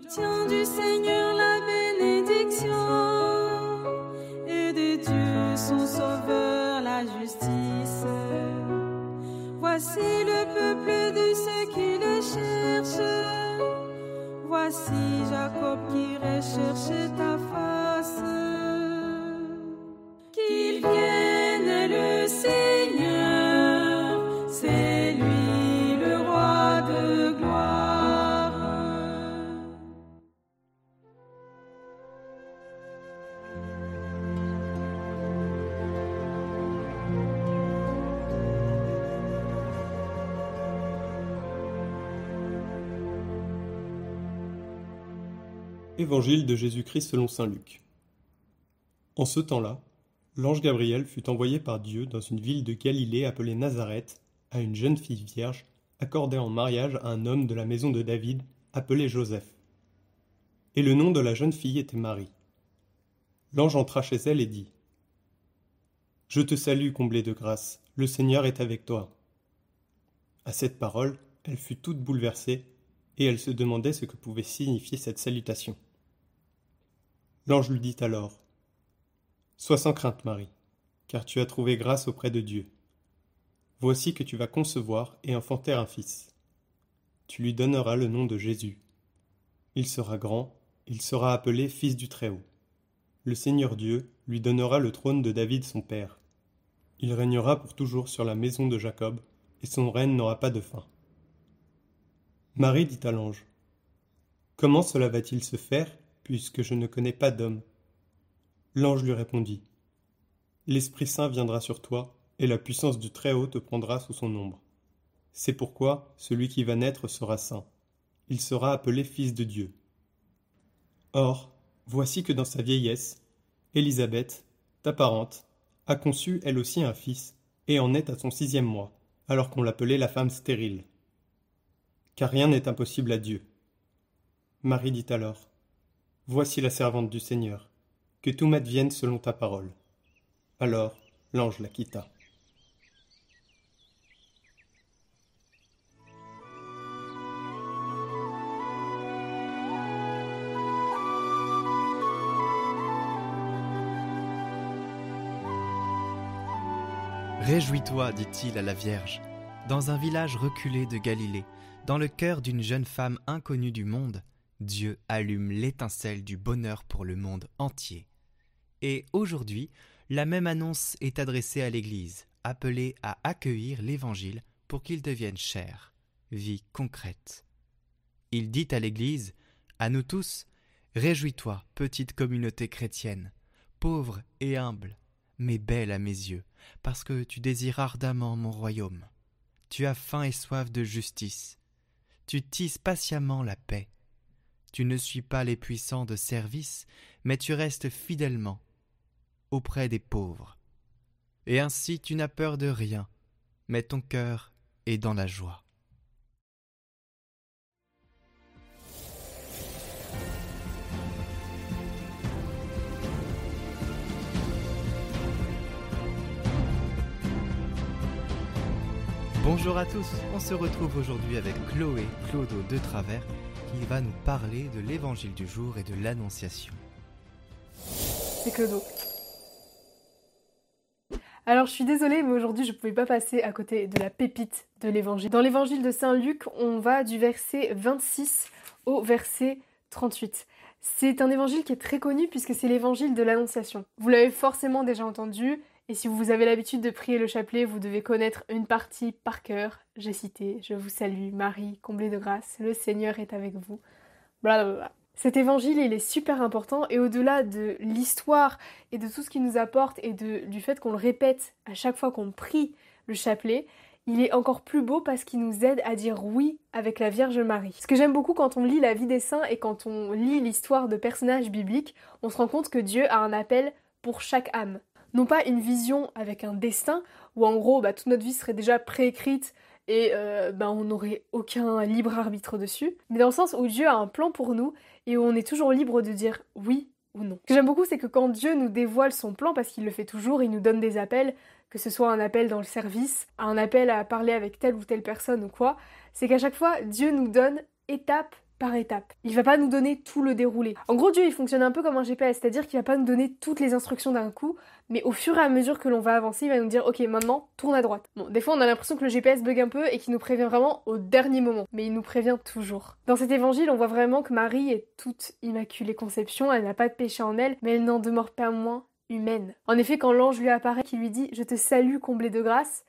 Il obtient du Seigneur la bénédiction et de Dieu son sauveur la justice. Voici le peuple de ceux qui le cherchent. Voici Jacob qui recherche ta face. Qu'il vienne le Évangile de Jésus-Christ selon Saint Luc. En ce temps-là, l'ange Gabriel fut envoyé par Dieu dans une ville de Galilée appelée Nazareth à une jeune fille vierge accordée en mariage à un homme de la maison de David appelé Joseph. Et le nom de la jeune fille était Marie. L'ange entra chez elle et dit Je te salue, comblée de grâce, le Seigneur est avec toi. À cette parole, elle fut toute bouleversée et elle se demandait ce que pouvait signifier cette salutation. L'ange lui dit alors Sois sans crainte, Marie, car tu as trouvé grâce auprès de Dieu. Voici que tu vas concevoir et enfanter un fils. Tu lui donneras le nom de Jésus. Il sera grand, il sera appelé Fils du Très-Haut. Le Seigneur Dieu lui donnera le trône de David son père. Il régnera pour toujours sur la maison de Jacob, et son règne n'aura pas de fin. Marie dit à l'ange Comment cela va-t-il se faire, puisque je ne connais pas d'homme L'ange lui répondit L'Esprit Saint viendra sur toi, et la puissance du Très-Haut te prendra sous son ombre. C'est pourquoi celui qui va naître sera saint. Il sera appelé Fils de Dieu. Or, voici que dans sa vieillesse, Élisabeth, ta parente, a conçu elle aussi un fils, et en est à son sixième mois, alors qu'on l'appelait la femme stérile. Car rien n'est impossible à Dieu. Marie dit alors Voici la servante du Seigneur, que tout m'advienne selon ta parole. Alors l'ange la quitta. Réjouis-toi, dit-il à la Vierge, dans un village reculé de Galilée, dans le cœur d'une jeune femme inconnue du monde, Dieu allume l'étincelle du bonheur pour le monde entier. Et aujourd'hui, la même annonce est adressée à l'Église, appelée à accueillir l'Évangile pour qu'il devienne chair, vie concrète. Il dit à l'Église, à nous tous, Réjouis-toi, petite communauté chrétienne, pauvre et humble, mais belle à mes yeux, parce que tu désires ardemment mon royaume. Tu as faim et soif de justice. Tu tisses patiemment la paix. Tu ne suis pas les puissants de service, mais tu restes fidèlement auprès des pauvres. Et ainsi tu n'as peur de rien, mais ton cœur est dans la joie. Bonjour à tous, on se retrouve aujourd'hui avec Chloé Clodo de Travers qui va nous parler de l'évangile du jour et de l'annonciation. c'est Clodo. Alors je suis désolée, mais aujourd'hui je ne pouvais pas passer à côté de la pépite de l'évangile. Dans l'évangile de Saint Luc, on va du verset 26 au verset 38. C'est un évangile qui est très connu puisque c'est l'évangile de l'Annonciation. Vous l'avez forcément déjà entendu, et si vous avez l'habitude de prier le chapelet, vous devez connaître une partie par cœur. J'ai cité Je vous salue, Marie, comblée de grâce, le Seigneur est avec vous. Blablabla. Cet évangile, il est super important et au-delà de l'histoire et de tout ce qu'il nous apporte et du fait qu'on le répète à chaque fois qu'on prie le chapelet, il est encore plus beau parce qu'il nous aide à dire oui avec la Vierge Marie. Ce que j'aime beaucoup quand on lit la vie des saints et quand on lit l'histoire de personnages bibliques, on se rend compte que Dieu a un appel pour chaque âme. Non pas une vision avec un destin, où en gros bah, toute notre vie serait déjà préécrite et euh, bah, on n'aurait aucun libre arbitre dessus, mais dans le sens où Dieu a un plan pour nous et où on est toujours libre de dire oui ou non. Ce que j'aime beaucoup, c'est que quand Dieu nous dévoile son plan, parce qu'il le fait toujours, il nous donne des appels, que ce soit un appel dans le service, un appel à parler avec telle ou telle personne ou quoi, c'est qu'à chaque fois, Dieu nous donne étape par étape. Il va pas nous donner tout le déroulé. En gros, Dieu, il fonctionne un peu comme un GPS, c'est-à-dire qu'il va pas nous donner toutes les instructions d'un coup, mais au fur et à mesure que l'on va avancer, il va nous dire OK, maintenant, tourne à droite. Bon, des fois, on a l'impression que le GPS bug un peu et qu'il nous prévient vraiment au dernier moment, mais il nous prévient toujours. Dans cet évangile, on voit vraiment que Marie est toute immaculée conception, elle n'a pas de péché en elle, mais elle n'en demeure pas moins humaine. En effet, quand l'ange lui apparaît, qui lui dit Je te salue, comblée de grâce,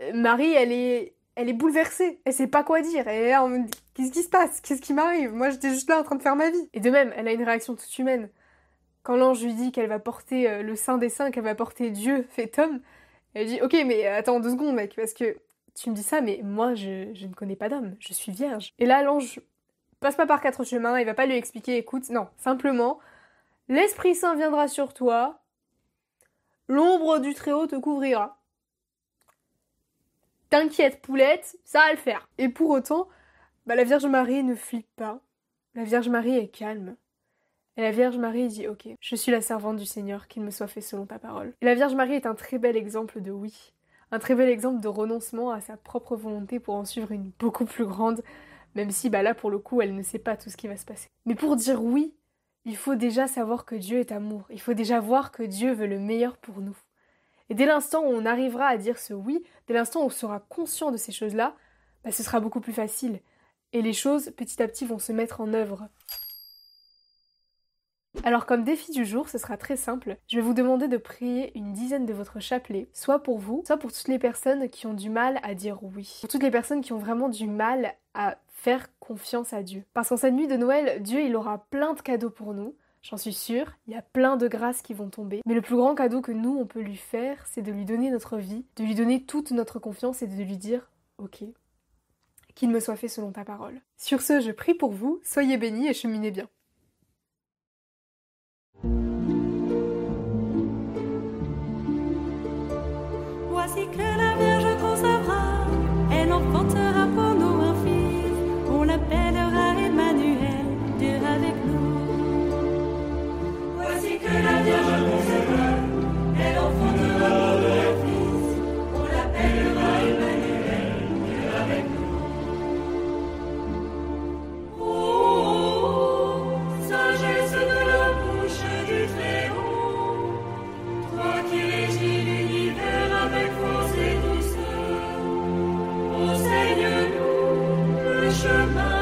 euh, Marie, elle est elle est bouleversée, elle sait pas quoi dire, et là on me dit qu'est-ce qui se passe, qu'est-ce qui m'arrive, moi j'étais juste là en train de faire ma vie. Et de même, elle a une réaction toute humaine. Quand l'ange lui dit qu'elle va porter euh, le Saint des Saints, qu'elle va porter Dieu fait homme, elle dit ok mais attends deux secondes mec, parce que tu me dis ça, mais moi je, je ne connais pas d'homme, je suis vierge. Et là l'ange passe pas par quatre chemins, il va pas lui expliquer écoute, non, simplement l'Esprit Saint viendra sur toi, l'ombre du Très-Haut te couvrira. T'inquiète, poulette, ça va le faire. Et pour autant, bah, la Vierge Marie ne flippe pas. La Vierge Marie est calme. Et la Vierge Marie dit Ok, je suis la servante du Seigneur, qu'il me soit fait selon ta parole. Et la Vierge Marie est un très bel exemple de oui. Un très bel exemple de renoncement à sa propre volonté pour en suivre une beaucoup plus grande, même si bah là pour le coup elle ne sait pas tout ce qui va se passer. Mais pour dire oui, il faut déjà savoir que Dieu est amour. Il faut déjà voir que Dieu veut le meilleur pour nous. Et dès l'instant où on arrivera à dire ce oui, dès l'instant où on sera conscient de ces choses-là, bah, ce sera beaucoup plus facile. Et les choses, petit à petit, vont se mettre en œuvre. Alors comme défi du jour, ce sera très simple. Je vais vous demander de prier une dizaine de votre chapelet, soit pour vous, soit pour toutes les personnes qui ont du mal à dire oui. Pour toutes les personnes qui ont vraiment du mal à faire confiance à Dieu. Parce qu'en cette nuit de Noël, Dieu, il aura plein de cadeaux pour nous. J'en suis sûre, il y a plein de grâces qui vont tomber. Mais le plus grand cadeau que nous, on peut lui faire, c'est de lui donner notre vie, de lui donner toute notre confiance et de lui dire Ok, qu'il me soit fait selon ta parole. Sur ce, je prie pour vous, soyez bénis et cheminez bien. Voici que pleasure now.